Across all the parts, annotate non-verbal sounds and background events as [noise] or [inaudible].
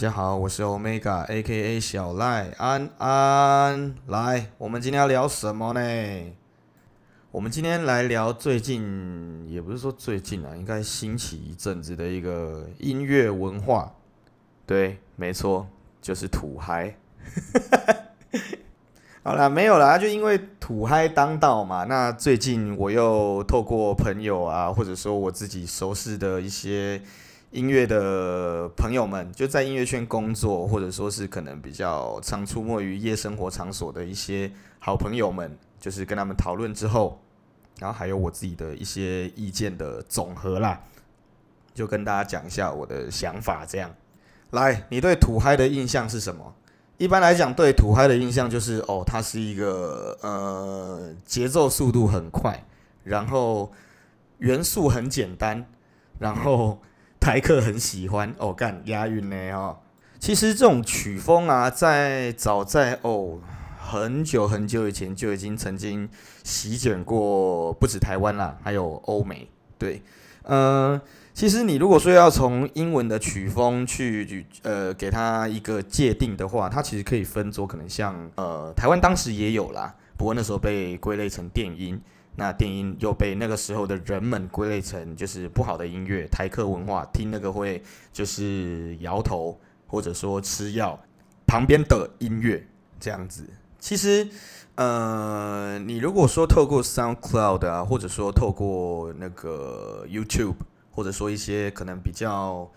大家好，我是 Omega，A.K.A 小赖安安。来，我们今天要聊什么呢？我们今天来聊最近，也不是说最近啊，应该兴起一阵子的一个音乐文化。对，没错，就是土嗨。[laughs] 好啦，没有啦，就因为土嗨当道嘛。那最近我又透过朋友啊，或者说我自己熟识的一些。音乐的朋友们就在音乐圈工作，或者说是可能比较常出没于夜生活场所的一些好朋友们，就是跟他们讨论之后，然后还有我自己的一些意见的总和啦，就跟大家讲一下我的想法。这样，来，你对土嗨的印象是什么？一般来讲，对土嗨的印象就是哦，它是一个呃节奏速度很快，然后元素很简单，然后。台客很喜欢哦，干押韵呢哦。其实这种曲风啊，在早在哦很久很久以前就已经曾经席卷过不止台湾啦，还有欧美。对，呃，其实你如果说要从英文的曲风去呃给它一个界定的话，它其实可以分作可能像呃台湾当时也有啦，不过那时候被归类成电音。那电音又被那个时候的人们归类成就是不好的音乐，台客文化，听那个会就是摇头或者说吃药旁边的音乐这样子。其实，呃，你如果说透过 SoundCloud 啊，或者说透过那个 YouTube，或者说一些可能比较，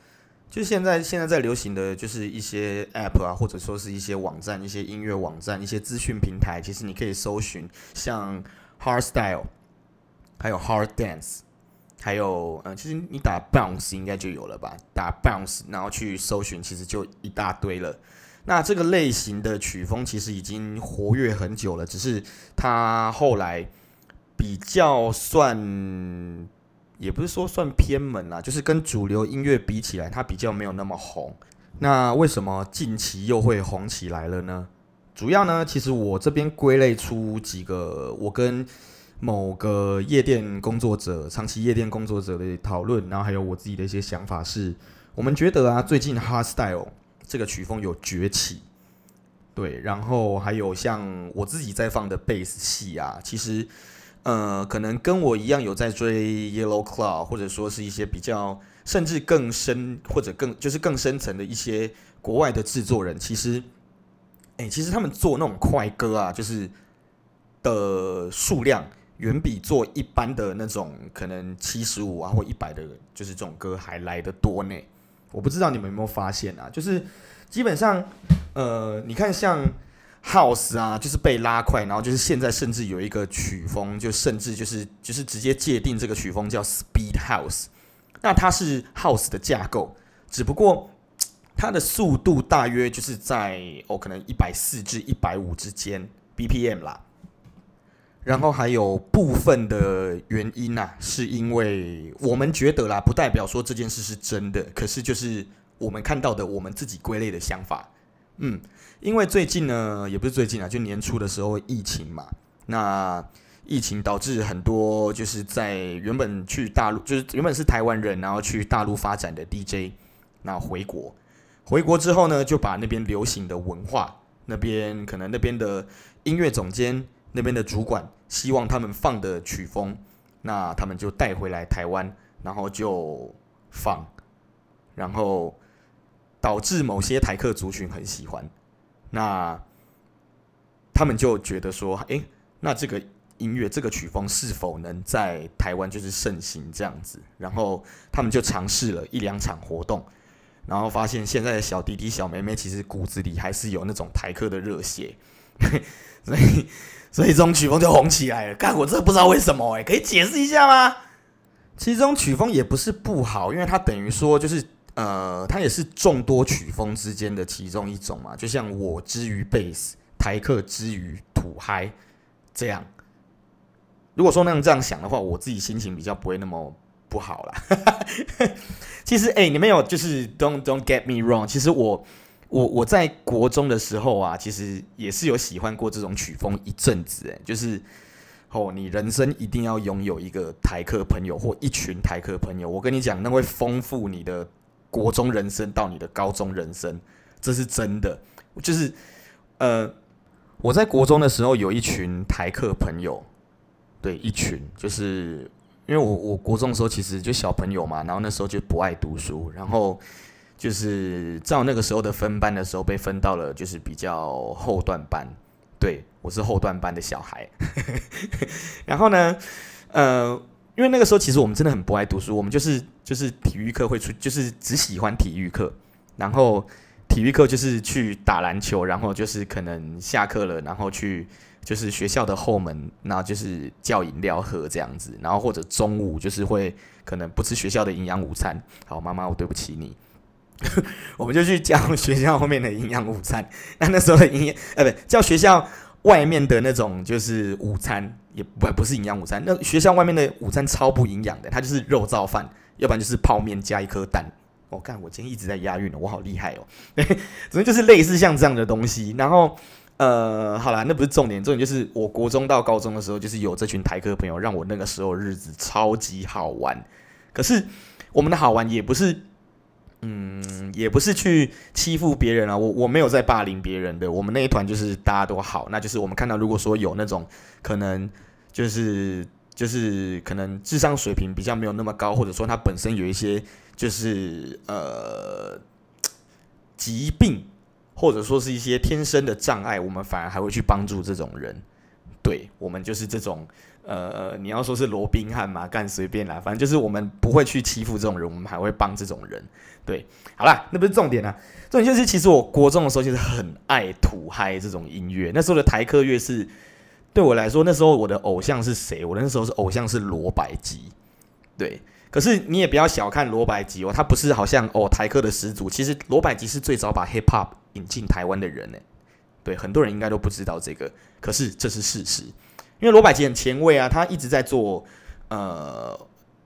就现在现在在流行的就是一些 App 啊，或者说是一些网站、一些音乐网站、一些资讯平台，其实你可以搜寻像。Hardstyle，还有 Hard Dance，还有嗯，其实你打 Bounce 应该就有了吧？打 Bounce，然后去搜寻，其实就一大堆了。那这个类型的曲风其实已经活跃很久了，只是它后来比较算，也不是说算偏门啦，就是跟主流音乐比起来，它比较没有那么红。那为什么近期又会红起来了呢？主要呢，其实我这边归类出几个，我跟某个夜店工作者、长期夜店工作者的讨论，然后还有我自己的一些想法是，我们觉得啊，最近 Hardstyle 这个曲风有崛起，对，然后还有像我自己在放的贝斯系啊，其实呃，可能跟我一样有在追 Yellow Claw，或者说是一些比较甚至更深或者更就是更深层的一些国外的制作人，其实。哎、其实他们做那种快歌啊，就是的数量远比做一般的那种可能七十五啊或一百的，就是这种歌还来得多呢。我不知道你们有没有发现啊？就是基本上，呃，你看像 House 啊，就是被拉快，然后就是现在甚至有一个曲风，就甚至就是就是直接界定这个曲风叫 Speed House。那它是 House 的架构，只不过。它的速度大约就是在哦，可能一百四至一百五之间 BPM 啦。然后还有部分的原因呐、是因为我们觉得啦，不代表说这件事是真的，可是就是我们看到的，我们自己归类的想法。嗯，因为最近呢，也不是最近啊，就年初的时候疫情嘛，那疫情导致很多就是在原本去大陆，就是原本是台湾人，然后去大陆发展的 DJ，那回国。回国之后呢，就把那边流行的文化，那边可能那边的音乐总监，那边的主管希望他们放的曲风，那他们就带回来台湾，然后就放，然后导致某些台客族群很喜欢，那他们就觉得说，诶，那这个音乐这个曲风是否能在台湾就是盛行这样子？然后他们就尝试了一两场活动。然后发现现在的小弟弟小妹妹其实骨子里还是有那种台客的热血，[laughs] 所以所以这种曲风就红起来了。干，我真的不知道为什么诶，可以解释一下吗？其实这种曲风也不是不好，因为它等于说就是呃，它也是众多曲风之间的其中一种嘛。就像我之于贝斯，台客之于土嗨这样。如果说那样这样想的话，我自己心情比较不会那么。不好啦，[laughs] 其实哎、你们有就是 don't don't get me wrong，其实我我我在国中的时候啊，其实也是有喜欢过这种曲风一阵子哎，就是哦，你人生一定要拥有一个台客朋友或一群台客朋友，我跟你讲，那会丰富你的国中人生到你的高中人生，这是真的。就是呃，我在国中的时候有一群台客朋友，对，一群，就是因为我我国中的时候其实就小朋友嘛，然后那时候就不爱读书，然后就是照那个时候的分班的时候被分到了就是比较后段班，对，我是后段班的小孩，[laughs] 然后呢，呃。因为那个时候其实我们真的很不爱读书，我们就是就是体育课会出，就是只喜欢体育课，然后体育课就是去打篮球，然后就是可能下课了，然后去就是学校的后门，然后就是叫饮料喝这样子，然后或者中午就是会可能不吃学校的营养午餐，好，妈妈我对不起你，[laughs] 我们就去叫学校后面的营养午餐，那那时候的营养呃不叫学校。外面的那种就是午餐，也不不是营养午餐。那学校外面的午餐超不营养的，它就是肉燥饭，要不然就是泡面加一颗蛋。我、看我今天一直在押韵，我好厉害哦。[laughs] 总之就是类似像这样的东西。然后呃，好啦，那不是重点，重点就是我国中到高中的时候，就是有这群台客朋友，让我那个时候日子超级好玩。可是我们的好玩也不是。嗯，也不是去欺负别人啊，我我没有在霸凌别人的。我们那一团就是大家都好，那就是我们看到如果说有那种可能就是就是可能智商水平比较没有那么高，或者说他本身有一些就是呃 [tsk] 疾病，或者说是一些天生的障碍，我们反而还会去帮助这种人。对，我们就是这种。呃，你要说是罗宾汉嘛，干随便啦，反正就是我们不会去欺负这种人，我们还会帮这种人。对，好啦，那不是重点啊，重点就是其实我国中的时候就是很爱土嗨这种音乐，那时候的台客乐是对我来说，那时候我的偶像是谁？我那时候是偶像是罗百吉。对，可是你也不要小看罗百吉哦，他不是好像哦台客的始祖，其实罗百吉是最早把 hip hop 引进台湾的人呢。对，很多人应该都不知道这个，可是这是事实。因为罗百吉很前卫啊，他一直在做，呃，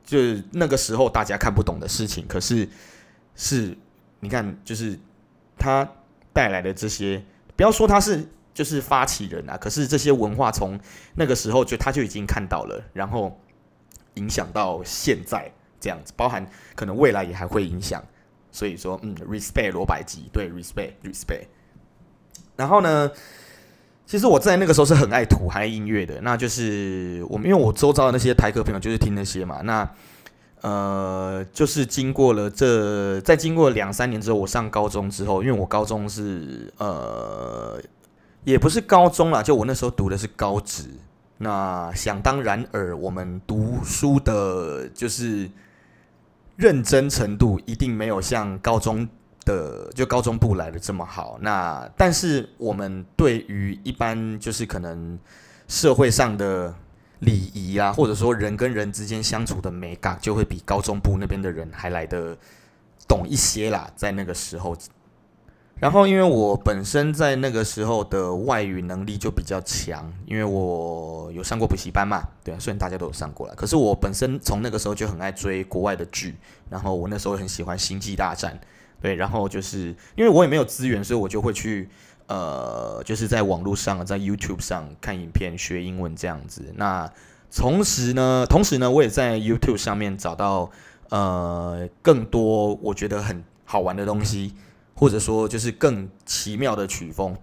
就是那个时候大家看不懂的事情，可是是，你看，就是他带来的这些，不要说他是就是发起人啊，可是这些文化从那个时候就他就已经看到了，然后影响到现在这样子，包含可能未来也还会影响，所以说，嗯，respect 罗百吉，对，respect respect，然后呢？其实我在那个时候是很爱土嗨音乐的，那就是我们因为我周遭的那些台客朋友就是听那些嘛，那呃就是经过了这在经过两三年之后，我上高中之后，因为我高中是呃也不是高中啦，就我那时候读的是高职，那想当然尔，我们读书的就是认真程度一定没有像高中。的就高中部来的这么好，那但是我们对于一般就是可能社会上的礼仪啊，或者说人跟人之间相处的美感，就会比高中部那边的人还来的懂一些啦。在那个时候，然后因为我本身在那个时候的外语能力就比较强，因为我有上过补习班嘛，对啊，虽然大家都有上过了，可是我本身从那个时候就很爱追国外的剧，然后我那时候很喜欢《星际大战》。对，然后就是因为我也没有资源，所以我就会去呃，就是在网络上，在 YouTube 上看影片学英文这样子。那同时呢，同时呢，我也在 YouTube 上面找到呃更多我觉得很好玩的东西，或者说就是更奇妙的曲风。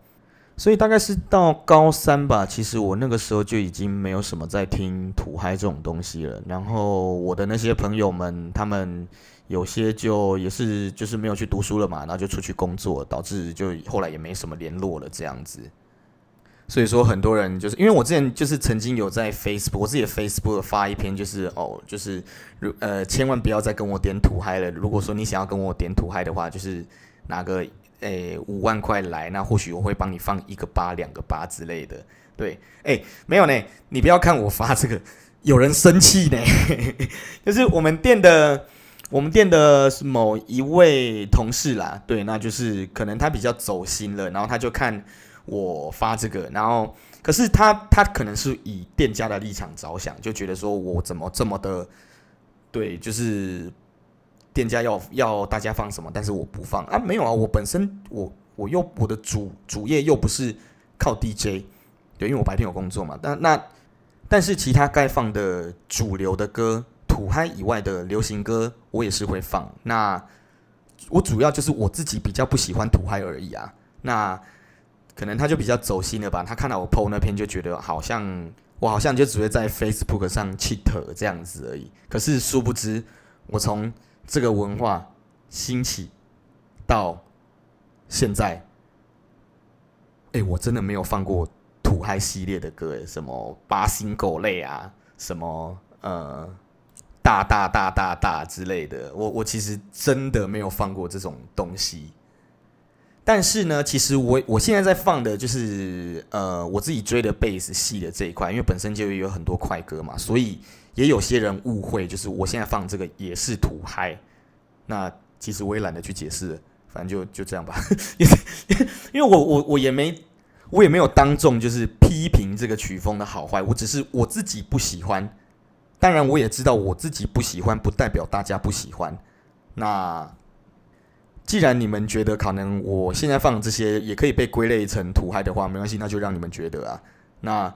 所以大概是到高三吧，其实我那个时候就已经没有什么在听土嗨这种东西了。然后我的那些朋友们，他们。有些就也是就是没有去读书了嘛，然后就出去工作，导致就后来也没什么联络了这样子。所以说很多人就是因为我之前就是曾经有在 Facebook 我自己的 Facebook 发一篇，就是哦，就是如呃千万不要再跟我点土嗨了。如果说你想要跟我点土嗨的话，就是拿个诶五万块来，那或许我会帮你放一个八两个八之类的。对，诶没有呢，你不要看我发这个，有人生气呢，[laughs] 就是我们店的。我们店的某一位同事啦，对，那就是可能他比较走心了，然后他就看我发这个，然后可是他他可能是以店家的立场着想，就觉得说我怎么这么的，对，就是店家要要大家放什么，但是我不放啊，没有啊，我本身我我又我的主主业又不是靠 DJ，对，因为我白天有工作嘛，但那但是其他该放的主流的歌。土嗨以外的流行歌，我也是会放。那我主要就是我自己比较不喜欢土嗨而已啊。那可能他就比较走心了吧？他看到我 PO 那篇就觉得好像我好像就只会在 Facebook 上 cheat 这样子而已。可是殊不知，我从这个文化兴起到现在，哎、我真的没有放过土嗨系列的歌，什么八星狗类啊，什么呃。大大大大大之类的，我我其实真的没有放过这种东西。但是呢，其实我我现在在放的就是呃我自己追的贝斯系的这一块，因为本身就有很多快歌嘛，所以也有些人误会，就是我现在放这个也是土嗨。那其实我也懒得去解释，反正就就这样吧。[laughs] 因为我我我也没我也没有当众就是批评这个曲风的好坏，我只是我自己不喜欢。当然，我也知道我自己不喜欢，不代表大家不喜欢。那既然你们觉得可能我现在放这些也可以被归类成土嗨的话，没关系，那就让你们觉得啊。那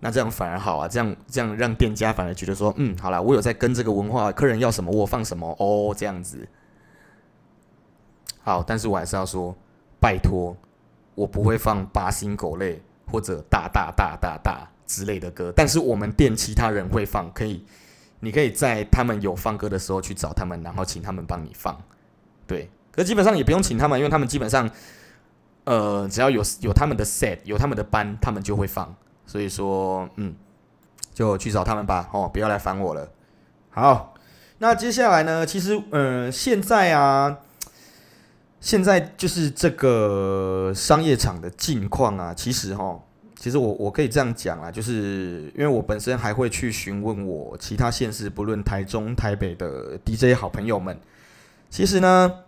那这样反而好啊，这样这样让店家反而觉得说，嗯，好啦，我有在跟这个文化，客人要什么我放什么哦，这样子。好，但是我还是要说，拜托，我不会放八星狗类或者大大大大大。之类的歌，但是我们店其他人会放，可以，你可以在他们有放歌的时候去找他们，然后请他们帮你放，对。可基本上也不用请他们，因为他们基本上，呃，只要有有他们的 set，有他们的班，他们就会放。所以说，嗯，就去找他们吧，哦，不要来烦我了。好，那接下来呢？其实，嗯、呃，现在啊，现在就是这个商业场的近况啊，其实哈。其实我我可以这样讲啊，就是因为我本身还会去询问我其他县市，不论台中、台北的 DJ 好朋友们。其实呢，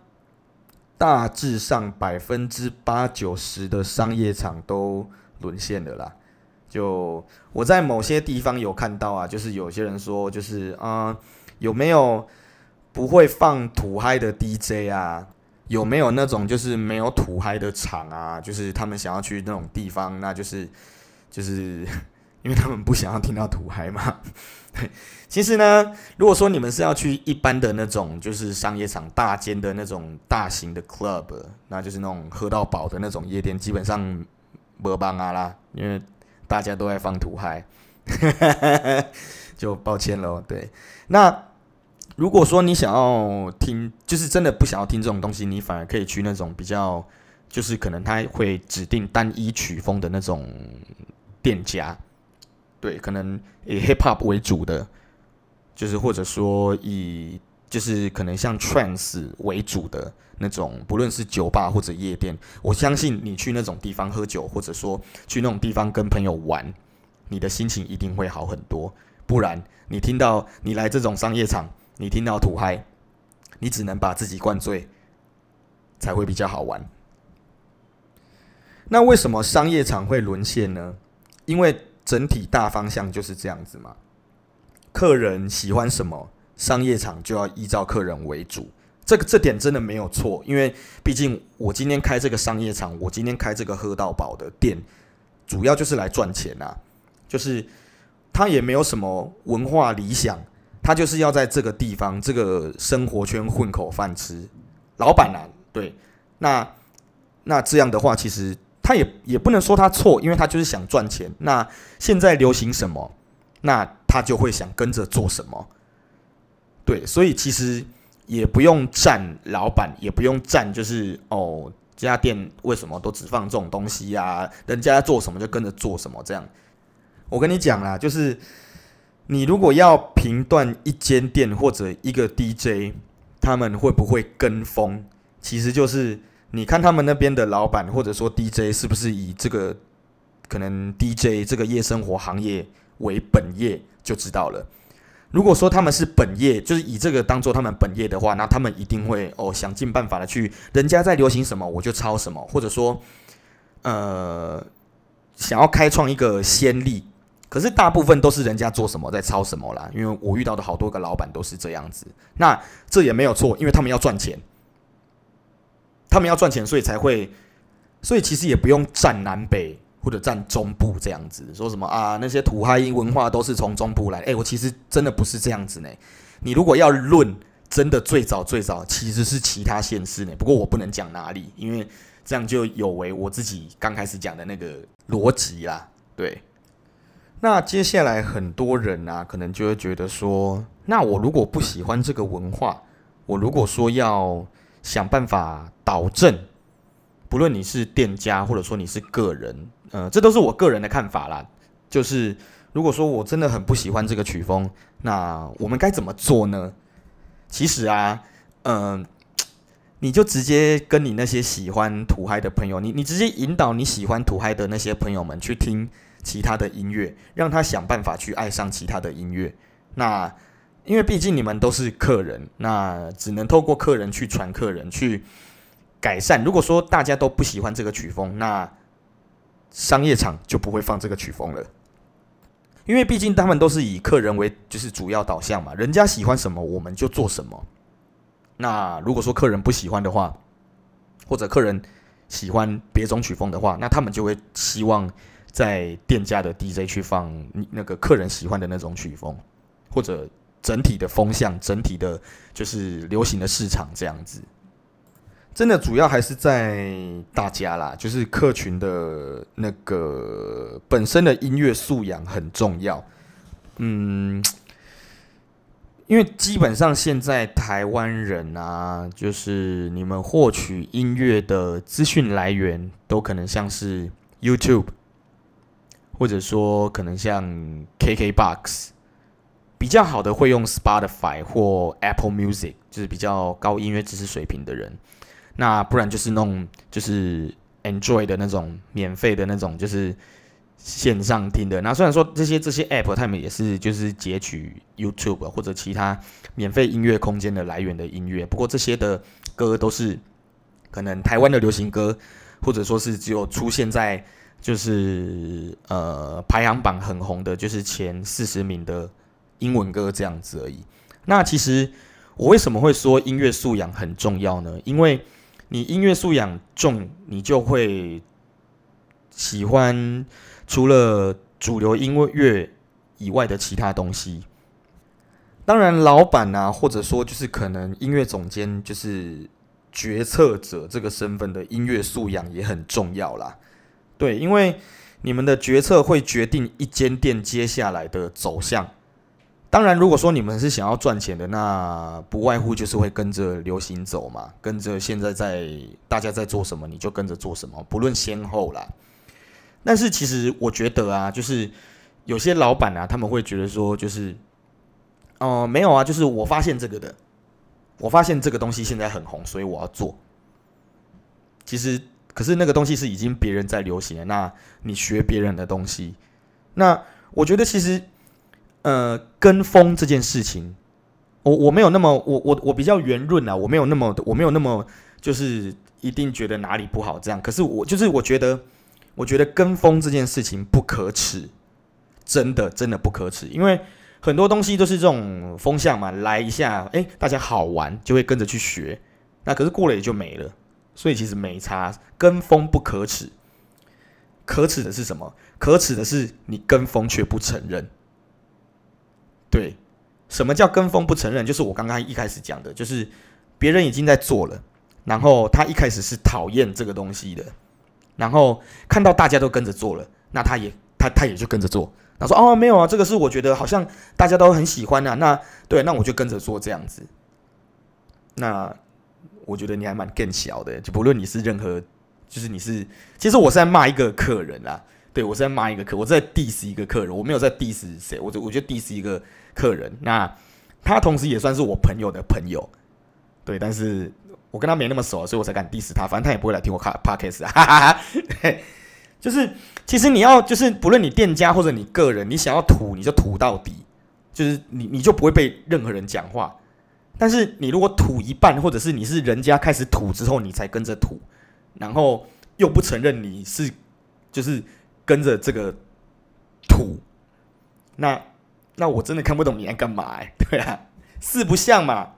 大致上百分之八九十的商业场都沦陷了啦。就我在某些地方有看到啊，就是有些人说，就是啊、有没有不会放土嗨的 DJ 啊？有没有那种就是没有土嗨的场啊？就是他们想要去那种地方，那就是就是 [laughs] 因为他们不想要听到土嗨嘛。对，[laughs] 其实呢，如果说你们是要去一般的那种就是商业场大间的那种大型的 club，那就是那种喝到饱的那种夜店，基本上没办法啦，因为大家都在放土嗨，[laughs] 就抱歉喽。对，那。如果说你想要听，就是真的不想要听这种东西，你反而可以去那种比较，就是可能他会指定单一曲风的那种店家，对，可能以 hip hop 为主的，就是或者说以就是可能像 trance 为主的那种，不论是酒吧或者夜店，我相信你去那种地方喝酒，或者说去那种地方跟朋友玩，你的心情一定会好很多。不然你听到你来这种商业场。你听到土嗨，你只能把自己灌醉，才会比较好玩。那为什么商业场会沦陷呢？因为整体大方向就是这样子嘛。客人喜欢什么，商业场就要依照客人为主。这个这点真的没有错，因为毕竟我今天开这个商业场，我今天开这个喝到饱的店，主要就是来赚钱呐。就是他也没有什么文化理想。他就是要在这个地方、这个生活圈混口饭吃，老板啊，对，那那这样的话，其实他也也不能说他错，因为他就是想赚钱。那现在流行什么，那他就会想跟着做什么。对，所以其实也不用站老板，也不用站，就是哦，这家店为什么都只放这种东西呀？人家做什么就跟着做什么，这样。我跟你讲啦，就是。你如果要评断一间店或者一个 DJ，他们会不会跟风，其实就是你看他们那边的老板或者说 DJ 是不是以这个可能 DJ 这个夜生活行业为本业就知道了。如果说他们是本业，就是以这个当做他们本业的话，那他们一定会哦想尽办法的去，人家在流行什么我就抄什么，或者说呃想要开创一个先例。可是大部分都是人家做什么在抄什么啦，因为我遇到的好多个老板都是这样子。那这也没有错，因为他们要赚钱，他们要赚钱，所以才会，所以其实也不用站南北或者占中部这样子，说什么啊那些土嗨音文化都是从中部来。诶，我其实真的不是这样子呢。你如果要论真的最早最早其实是其他县市呢，不过我不能讲哪里，因为这样就有违我自己刚开始讲的那个逻辑啦。对，那接下来很多人啊，可能就会觉得说，那我如果不喜欢这个文化，我如果说要想办法导正，不论你是店家或者说你是个人，呃，这都是我个人的看法啦。就是如果说我真的很不喜欢这个曲风，那我们该怎么做呢？其实啊，嗯、你就直接跟你那些喜欢土嗨的朋友，你你直接引导你喜欢土嗨的那些朋友们去听其他的音乐，让他想办法去爱上其他的音乐。那因为毕竟你们都是客人，那只能透过客人去传客人去改善。如果说大家都不喜欢这个曲风，那商业场就不会放这个曲风了。因为毕竟他们都是以客人为就是主要导向嘛，人家喜欢什么我们就做什么。那如果说客人不喜欢的话，或者客人喜欢别种曲风的话，那他们就会希望在店家的 DJ 去放那个客人喜欢的那种曲风，或者整体的风向、整体的就是流行的市场这样子。真的主要还是在大家啦，就是客群的那个本身的音乐素养很重要。嗯，因为基本上现在台湾人啊，就是你们获取音乐的资讯来源都可能像是 YouTube，或者说可能像 KKBOX，比较好的会用 Spotify 或 Apple Music，就是比较高音乐知识水平的人。那不然就是弄就是 Android 的那种免费的那种，就是线上听的。那虽然说这些这些 App 他们也是就是截取 YouTube 或者其他免费音乐空间的来源的音乐，不过这些的歌都是可能台湾的流行歌，或者说是只有出现在就是呃排行榜很红的，就是前四十名的英文歌这样子而已。那其实我为什么会说音乐素养很重要呢？因为你音乐素养重，你就会喜欢除了主流音乐以外的其他东西。当然，老板啊，或者说就是可能音乐总监，就是决策者这个身份的音乐素养也很重要啦。对，因为你们的决策会决定一间店接下来的走向。当然，如果说你们是想要赚钱的，那不外乎就是会跟着流行走嘛，跟着现在在大家在做什么，你就跟着做什么，不论先后啦。但是其实我觉得啊，就是有些老板啊，他们会觉得说，就是哦、呃，没有啊，就是我发现这个的，我发现这个东西现在很红，所以我要做。其实，可是那个东西是已经别人在流行了，那你学别人的东西，那我觉得其实。呃，跟风这件事情，我我没有那么我我我比较圆润啊，我没有那么我没有那么就是一定觉得哪里不好这样。可是我就是我觉得，我觉得跟风这件事情不可耻，真的真的不可耻，因为很多东西都是这种风向嘛，来一下，哎，大家好玩就会跟着去学，那可是过了也就没了，所以其实没差，跟风不可耻，可耻的是什么？可耻的是你跟风却不承认。对，什么叫跟风不承认？就是我刚刚一开始讲的，就是别人已经在做了，然后他一开始是讨厌这个东西的，然后看到大家都跟着做了，那他也他他也就跟着做，他说哦没有啊，这个是我觉得好像大家都很喜欢啊，那对，那我就跟着做这样子。那我觉得你还蛮更小的，就不论你是任何，就是你是，其实我是在骂一个客人啊，对我是在骂一个客，我在 diss 一个客人，我没有在 diss 谁，我就我就 diss 一个。客人，那他同时也算是我朋友的朋友，对，但是我跟他没那么熟，所以我才敢 diss 他。反正他也不会来听我卡 podcast，哈哈哈。[laughs] 对，就是其实你要就是不论你店家或者你个人，你想要土你就土到底，就是你你就不会被任何人讲话。但是你如果土一半，或者是你是人家开始土之后你才跟着土，然后又不承认你是就是跟着这个土，那。那我真的看不懂你在干嘛哎，[laughs] 对啊，四不像嘛。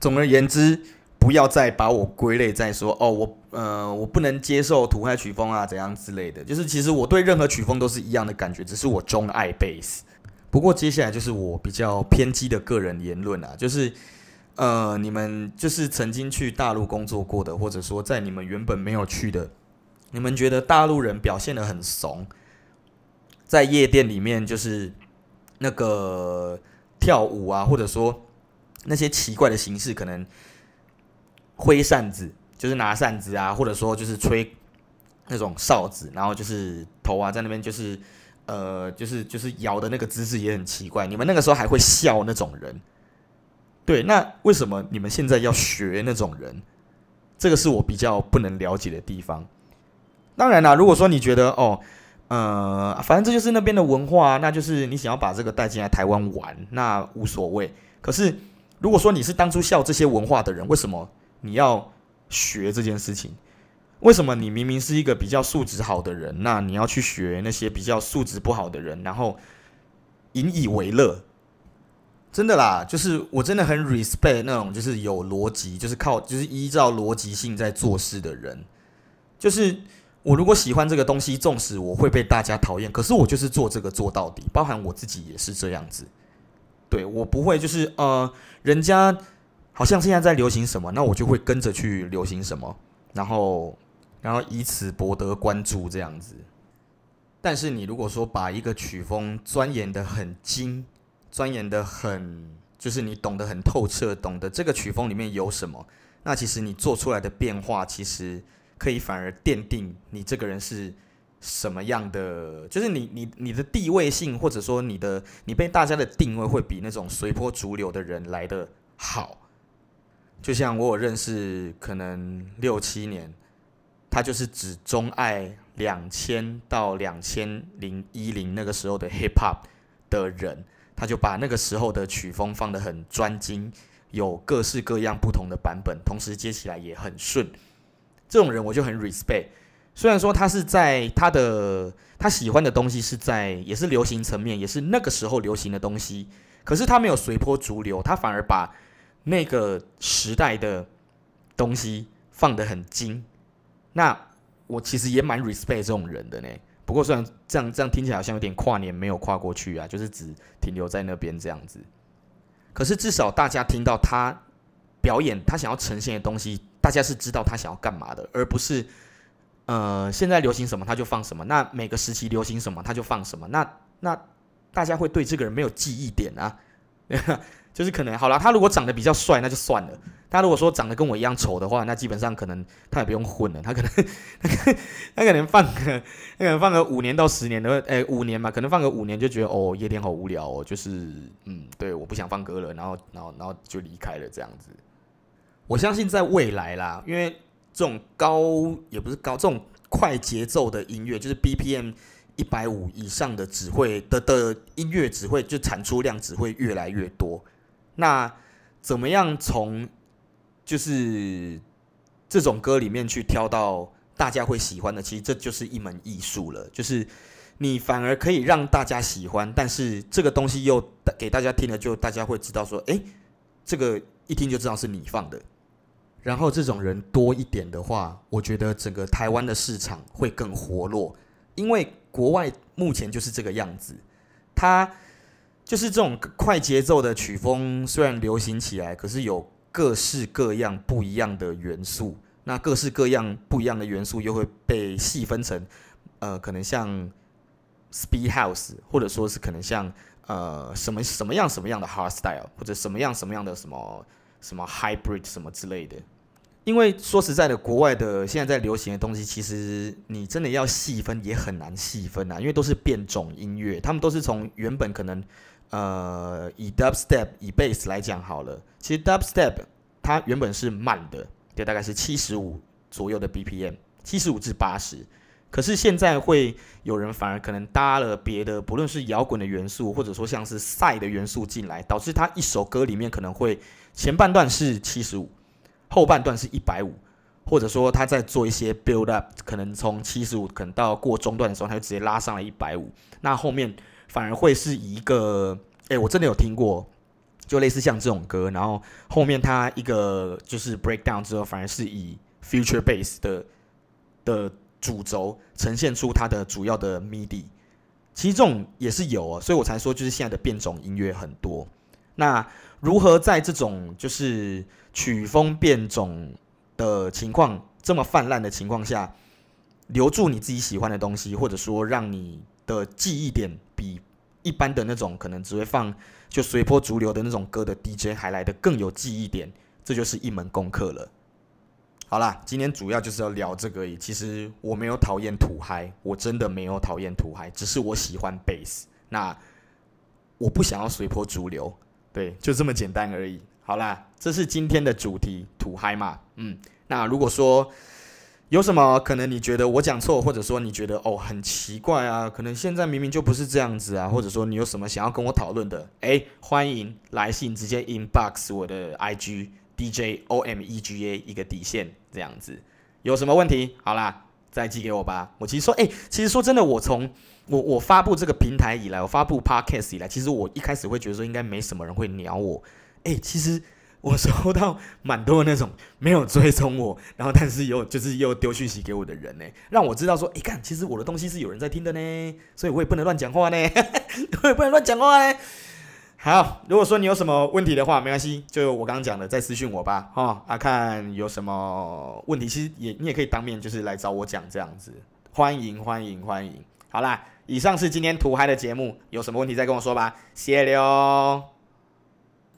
总而言之，不要再把我归类在说哦，我呃，我不能接受土嗨曲风啊，怎样之类的。就是其实我对任何曲风都是一样的感觉，只是我钟爱贝斯。不过接下来就是我比较偏激的个人言论啊，就是呃，你们就是曾经去大陆工作过的，或者说在你们原本没有去的，你们觉得大陆人表现的很怂，在夜店里面就是那个跳舞啊，或者说那些奇怪的形式，可能挥扇子，就是拿扇子啊，或者说就是吹那种哨子，然后就是头啊在那边就是。呃，就是就是摇的那个姿势也很奇怪。你们那个时候还会笑那种人，对？那为什么你们现在要学那种人？这个是我比较不能了解的地方。当然啦，如果说你觉得哦，呃，反正这就是那边的文化，那就是你想要把这个带进来台湾玩，那无所谓。可是如果说你是当初笑这些文化的人，为什么你要学这件事情？为什么你明明是一个比较素质好的人，那你要去学那些比较素质不好的人，然后引以为乐？真的啦，就是我真的很 respect 那种就是有逻辑，就是靠就是依照逻辑性在做事的人。就是我如果喜欢这个东西，纵使我会被大家讨厌，可是我就是做这个做到底，包含我自己也是这样子。对，我不会就是呃，人家好像现在在流行什么，那我就会跟着去流行什么，然后。然后以此博得关注，这样子。但是你如果说把一个曲风钻研得很精，钻研得很，就是你懂得很透彻，懂得这个曲风里面有什么，那其实你做出来的变化，其实可以反而奠定你这个人是什么样的，就是你你你的地位性，或者说你的你被大家的定位，会比那种随波逐流的人来的好。就像我有认识，可能六七年。他就是只钟爱两千到两千零一零那个时候的 hip hop 的人，他就把那个时候的曲风放得很专精，有各式各样不同的版本，同时接起来也很顺。这种人我就很 respect。虽然说他是在他的他喜欢的东西是在也是流行层面，也是那个时候流行的东西，可是他没有随波逐流，他反而把那个时代的东西放得很精。那我其实也蛮 respect 这种人的呢。不过虽然这样这样听起来好像有点跨年没有跨过去啊，就是只停留在那边这样子。可是至少大家听到他表演，他想要呈现的东西，大家是知道他想要干嘛的，而不是呃现在流行什么他就放什么。那每个时期流行什么他就放什么。那那大家会对这个人没有记忆点啊。[laughs] 就是可能好了，他如果长得比较帅，那就算了。他如果说长得跟我一样丑的话，那基本上可能他也不用混了。他可能，[laughs] 他可，能放个，他可能放个五年到十年的，哎，五年嘛，可能放个五年就觉得哦，夜店好无聊哦，就是嗯，对，我不想放歌了，然后，然后，然后就离开了这样子。我相信在未来啦，因为这种高也不是高，这种快节奏的音乐，就是 BPM。一百五以上的只会的的音乐只会就产出量只会越来越多。那怎么样从就是这种歌里面去挑到大家会喜欢的？其实这就是一门艺术了。就是你反而可以让大家喜欢，但是这个东西又给大家听了，就大家会知道说，诶，这个一听就知道是你放的。然后这种人多一点的话，我觉得整个台湾的市场会更活络，因为。国外目前就是这个样子，它就是这种快节奏的曲风，虽然流行起来，可是有各式各样不一样的元素。那各式各样不一样的元素又会被细分成，呃，可能像 speed house，或者说是可能像呃什么什么样什么样的 hard style，或者什么样什么样的什么什么 hybrid 什么之类的。因为说实在的，国外的现在在流行的东西，其实你真的要细分也很难细分啊，因为都是变种音乐，他们都是从原本可能，呃，以 dubstep 以 bass 来讲好了，其实 dubstep 它原本是慢的，对，大概是七十五左右的 BPM，七十五至八十，可是现在会有人反而可能搭了别的，不论是摇滚的元素，或者说像是赛的元素进来，导致他一首歌里面可能会前半段是七十五。后半段是一百五，或者说他在做一些 build up，可能从七十五，可能到过中段的时候，他就直接拉上来一百五。那后面反而会是一个，哎，我真的有听过，就类似像这种歌，然后后面他一个就是 break down 之后，反而是以 future bass 的的主轴呈现出它的主要的 MIDI。其实这种也是有啊，所以我才说就是现在的变种音乐很多。那如何在这种就是曲风变种的情况这么泛滥的情况下，留住你自己喜欢的东西，或者说让你的记忆点比一般的那种可能只会放就随波逐流的那种歌的 DJ 还来的更有记忆点，这就是一门功课了。好啦，今天主要就是要聊这个而已。其实我没有讨厌土嗨，我真的没有讨厌土嗨，只是我喜欢贝斯。那我不想要随波逐流，对，就这么简单而已。好啦，这是今天的主题，土嗨嘛。嗯，那如果说有什么可能你觉得我讲错，或者说你觉得哦很奇怪啊，可能现在明明就不是这样子啊，或者说你有什么想要跟我讨论的，诶，欢迎来信直接 inbox 我的 IG。D J O M E G A 一个底线这样子，有什么问题？好啦，再寄给我吧。我其实说，哎、欸，其实说真的，我从我我发布这个平台以来，我发布 Podcast 以来，其实我一开始会觉得说应该没什么人会鸟我。哎、其实我收到蛮多的那种没有追踪我，然后但是又就是又丢讯息给我的人呢，让我知道说，哎、看，其实我的东西是有人在听的呢，所以我也不能乱讲话呢，[laughs] 我也不能乱讲话呢。好，如果说你有什么问题的话，没关系，就我刚刚讲的，再私讯我吧，哈、啊，看有什么问题，其实也你也可以当面就是来找我讲这样子，欢迎欢迎欢迎。好啦，以上是今天土嗨的节目，有什么问题再跟我说吧，谢谢了哦。